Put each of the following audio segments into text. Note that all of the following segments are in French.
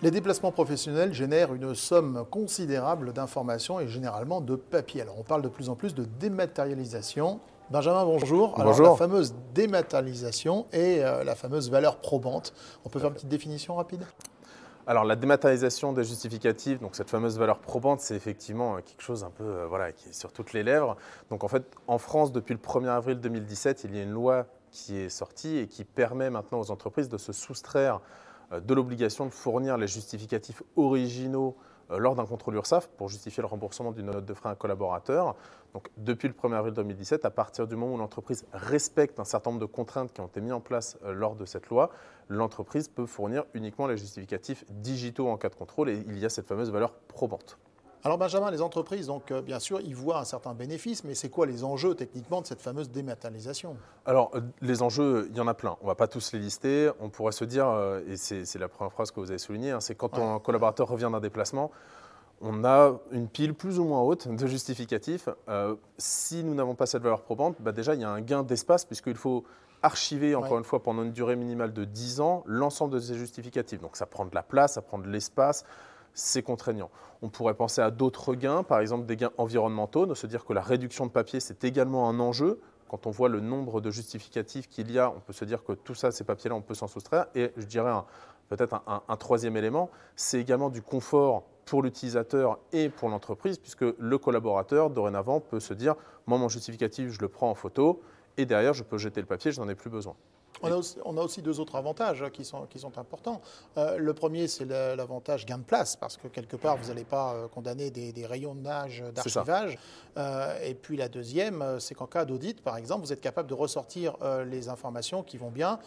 Les déplacements professionnels génèrent une somme considérable d'informations et généralement de papier. Alors on parle de plus en plus de dématérialisation. Benjamin, bonjour. Bonjour. Alors, la fameuse dématérialisation et euh, la fameuse valeur probante. On peut faire une petite définition rapide? Alors la dématérialisation des justificatifs, donc cette fameuse valeur probante, c'est effectivement euh, quelque chose un peu euh, voilà, qui est sur toutes les lèvres. Donc en fait, en France, depuis le 1er avril 2017, il y a une loi qui est sortie et qui permet maintenant aux entreprises de se soustraire de l'obligation de fournir les justificatifs originaux euh, lors d'un contrôle URSAF pour justifier le remboursement d'une note de frais à un collaborateur. Donc, depuis le 1er avril 2017, à partir du moment où l'entreprise respecte un certain nombre de contraintes qui ont été mises en place euh, lors de cette loi, l'entreprise peut fournir uniquement les justificatifs digitaux en cas de contrôle et il y a cette fameuse valeur probante. Alors Benjamin, les entreprises, donc euh, bien sûr, ils voient un certain bénéfice, mais c'est quoi les enjeux techniquement de cette fameuse dématérialisation? Alors, euh, les enjeux, il y en a plein. On ne va pas tous les lister. On pourrait se dire, euh, et c'est la première phrase que vous avez soulignée, hein, c'est quand Ouais. un collaborateur revient d'un déplacement, on a une pile plus ou moins haute de justificatifs. Si nous n'avons pas cette valeur probante, bah déjà, il y a un gain d'espace puisqu'il faut archiver, encore Ouais. une fois, pendant une durée minimale de 10 ans, l'ensemble de ces justificatifs. Donc, ça prend de la place, ça prend de l'espace. C'est contraignant. On pourrait penser à d'autres gains, par exemple des gains environnementaux, de se dire que la réduction de papier, c'est également un enjeu. Quand on voit le nombre de justificatifs qu'il y a, on peut se dire que tout ça, ces papiers-là, on peut s'en soustraire. Et je dirais peut-être un troisième élément, c'est également du confort pour l'utilisateur et pour l'entreprise, puisque le collaborateur, dorénavant, peut se dire, moi, mon justificatif, je le prends en photo, et derrière, je peux jeter le papier, je n'en ai plus besoin. On a, aussi, on a aussi deux autres avantages hein, qui sont, qui sont importants. Euh, le premier, c'est l'avantage gain de place, parce que quelque part, vous n'allez pas euh, condamner des, des rayonnages d'archivage. Euh, et puis la deuxième, euh, c'est qu'en cas d'audit, par exemple, vous êtes capable de ressortir euh, les informations qui vont bien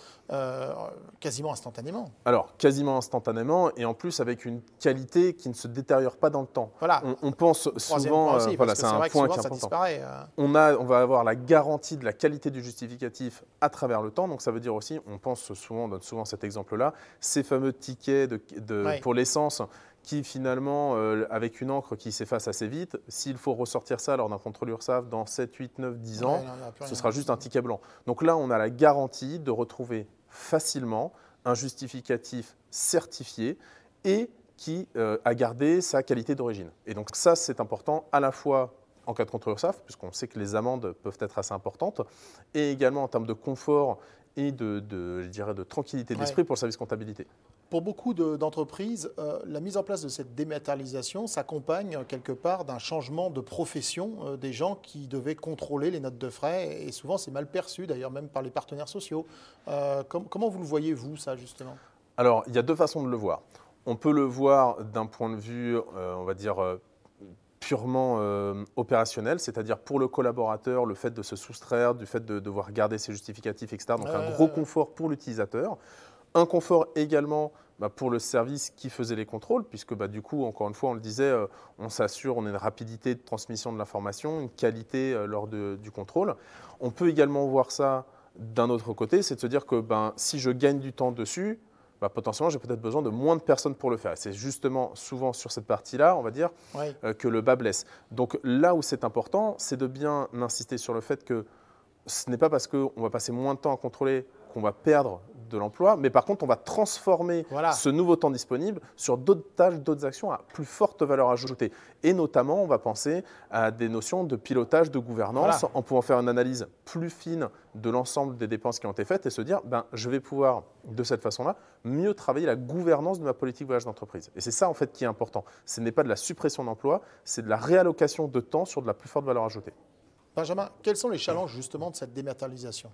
quasiment instantanément. Alors, quasiment instantanément, et en plus avec une qualité qui ne se détériore pas dans le temps. Voilà. On, on pense souvent, aussi, voilà, que c'est un vrai que point souvent qui est ça important. disparaît. On, a, on va avoir la garantie de la qualité du justificatif à travers le temps. Donc ça veut dire aussi, on pense souvent, on donne souvent cet exemple-là, ces fameux tickets de, de- Ouais. pour l'essence qui finalement, euh, avec une encre qui s'efface assez vite, s'il faut ressortir ça lors d'un contrôle URSAF dans 7, 8, 9, 10 ans, Ouais, non, ce sera juste un ticket blanc. Donc là, on a la garantie de retrouver facilement un justificatif certifié et qui euh, a gardé sa qualité d'origine. Et donc ça, c'est important à la fois en cas de contrôle URSAF, puisqu'on sait que les amendes peuvent être assez importantes, et également en termes de confort et de, de, je dirais, de tranquillité d'esprit pour le service comptabilité. Pour beaucoup de- d'entreprises, euh, la mise en place de cette dématérialisation s'accompagne quelque part d'un changement de profession euh, des gens qui devaient contrôler les notes de frais. Et souvent, c'est mal perçu, d'ailleurs, même par les partenaires sociaux. Euh, com- comment vous le voyez, vous, ça, justement? Alors, il y a deux façons de le voir. On peut le voir d'un point de vue, on va dire, purement euh, opérationnel, c'est-à-dire pour le collaborateur, le fait de se soustraire, du fait de devoir garder ses justificatifs, etc. Donc, un gros confort pour l'utilisateur. Un confort également bah, pour le service qui faisait les contrôles, puisque bah, du coup, encore une fois, on le disait, euh, on s'assure, on a une rapidité de transmission de l'information, une qualité euh, lors de- du contrôle. On peut également voir ça d'un autre côté, c'est de se dire que ben, si je gagne du temps dessus, bah, potentiellement, j'ai peut-être besoin de moins de personnes pour le faire. C'est justement souvent sur cette partie-là, on va dire, Oui. euh, que le bas blesse. Donc là où c'est important, c'est de bien insister sur le fait que ce n'est pas parce qu'on va passer moins de temps à contrôler qu'on va perdre de l'emploi, mais par contre, on va transformer Voilà. ce nouveau temps disponible sur d'autres tâches, d'autres actions à plus forte valeur ajoutée. Et notamment, on va penser à des notions de pilotage, de gouvernance, Voilà. en pouvant faire une analyse plus fine de l'ensemble des dépenses qui ont été faites et se dire, ben, je vais pouvoir, de cette façon-là, mieux travailler la gouvernance de ma politique voyage d'entreprise. Et c'est ça, en fait, qui est important. Ce n'est pas de la suppression d'emplois, c'est de la réallocation de temps sur de la plus forte valeur ajoutée. Benjamin, quels sont les challenges, justement, de cette dématérialisation?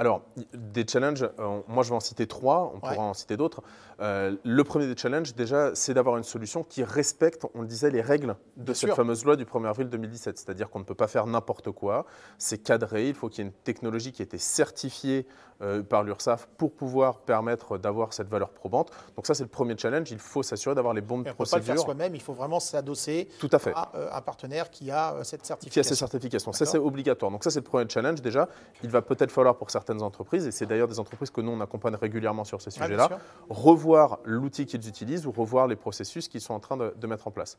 Alors, des challenges, euh, moi je vais en citer trois, on Ouais. pourra en citer d'autres. Euh, le premier des challenges, déjà, c'est d'avoir une solution qui respecte, on le disait, les règles de Bien cette sûr. fameuse loi du 1er avril 2017. C'est-à-dire qu'on ne peut pas faire n'importe quoi, c'est cadré, il faut qu'il y ait une technologie qui ait été certifiée euh, par l'URSSAF pour pouvoir permettre d'avoir cette valeur probante. Donc ça, c'est le premier challenge, il faut s'assurer d'avoir les bonnes Et On ne peut pas le faire procédures. soi-même, il faut vraiment s'adosser Tout à fait. à un partenaire qui a cette qui a certification. ces certifications. Ça, c'est obligatoire. Donc ça, c'est le premier challenge déjà. Il va peut-être falloir pour certaines entreprises, et c'est d'ailleurs des entreprises que nous, on accompagne régulièrement sur ces bien sujets-là, revoir l'outil qu'ils utilisent ou revoir les processus qu'ils sont en train de, de mettre en place.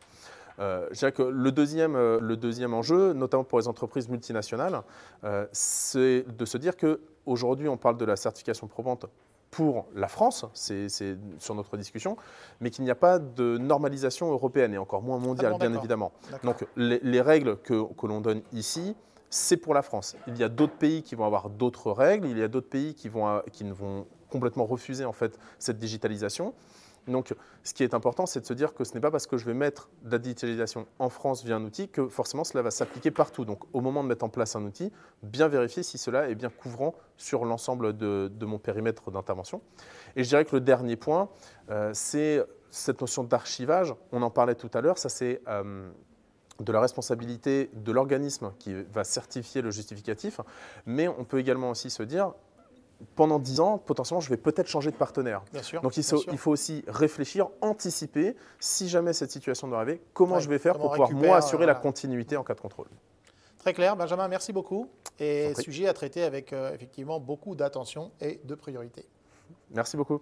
Euh, je dirais que le deuxième, euh, le deuxième enjeu, notamment pour les entreprises multinationales, euh, c'est de se dire qu'aujourd'hui, on parle de la certification probante pour la France, c'est sur notre discussion, mais qu'il n'y a pas de normalisation européenne et encore moins mondiale, bien évidemment. Donc les, règles que, que l'on donne ici, c'est pour la France. Il y a d'autres pays qui vont avoir d'autres règles, il y a d'autres pays qui, vont, qui vont complètement refuser en fait cette digitalisation. Donc, ce qui est important, c'est de se dire que ce n'est pas parce que je vais mettre la digitalisation en France via un outil que forcément cela va s'appliquer partout. Donc, au moment de mettre en place un outil, bien vérifier si cela est bien couvrant sur l'ensemble de, mon périmètre d'intervention. Et je dirais que le dernier point, euh, c'est cette notion d'archivage. On en parlait tout à l'heure, ça c'est euh, de la responsabilité de l'organisme qui va certifier le justificatif, mais on peut également aussi se dire, pendant 10 ans, potentiellement, je vais peut-être changer de partenaire. Bien sûr, Donc il, faut, aussi réfléchir, anticiper, si jamais cette situation doit arriver, comment je vais faire pour pouvoir, moi, assurer la continuité en cas de contrôle. Très clair, Benjamin, merci beaucoup. Et sujet à traiter avec euh, effectivement beaucoup d'attention et de priorité. Merci beaucoup.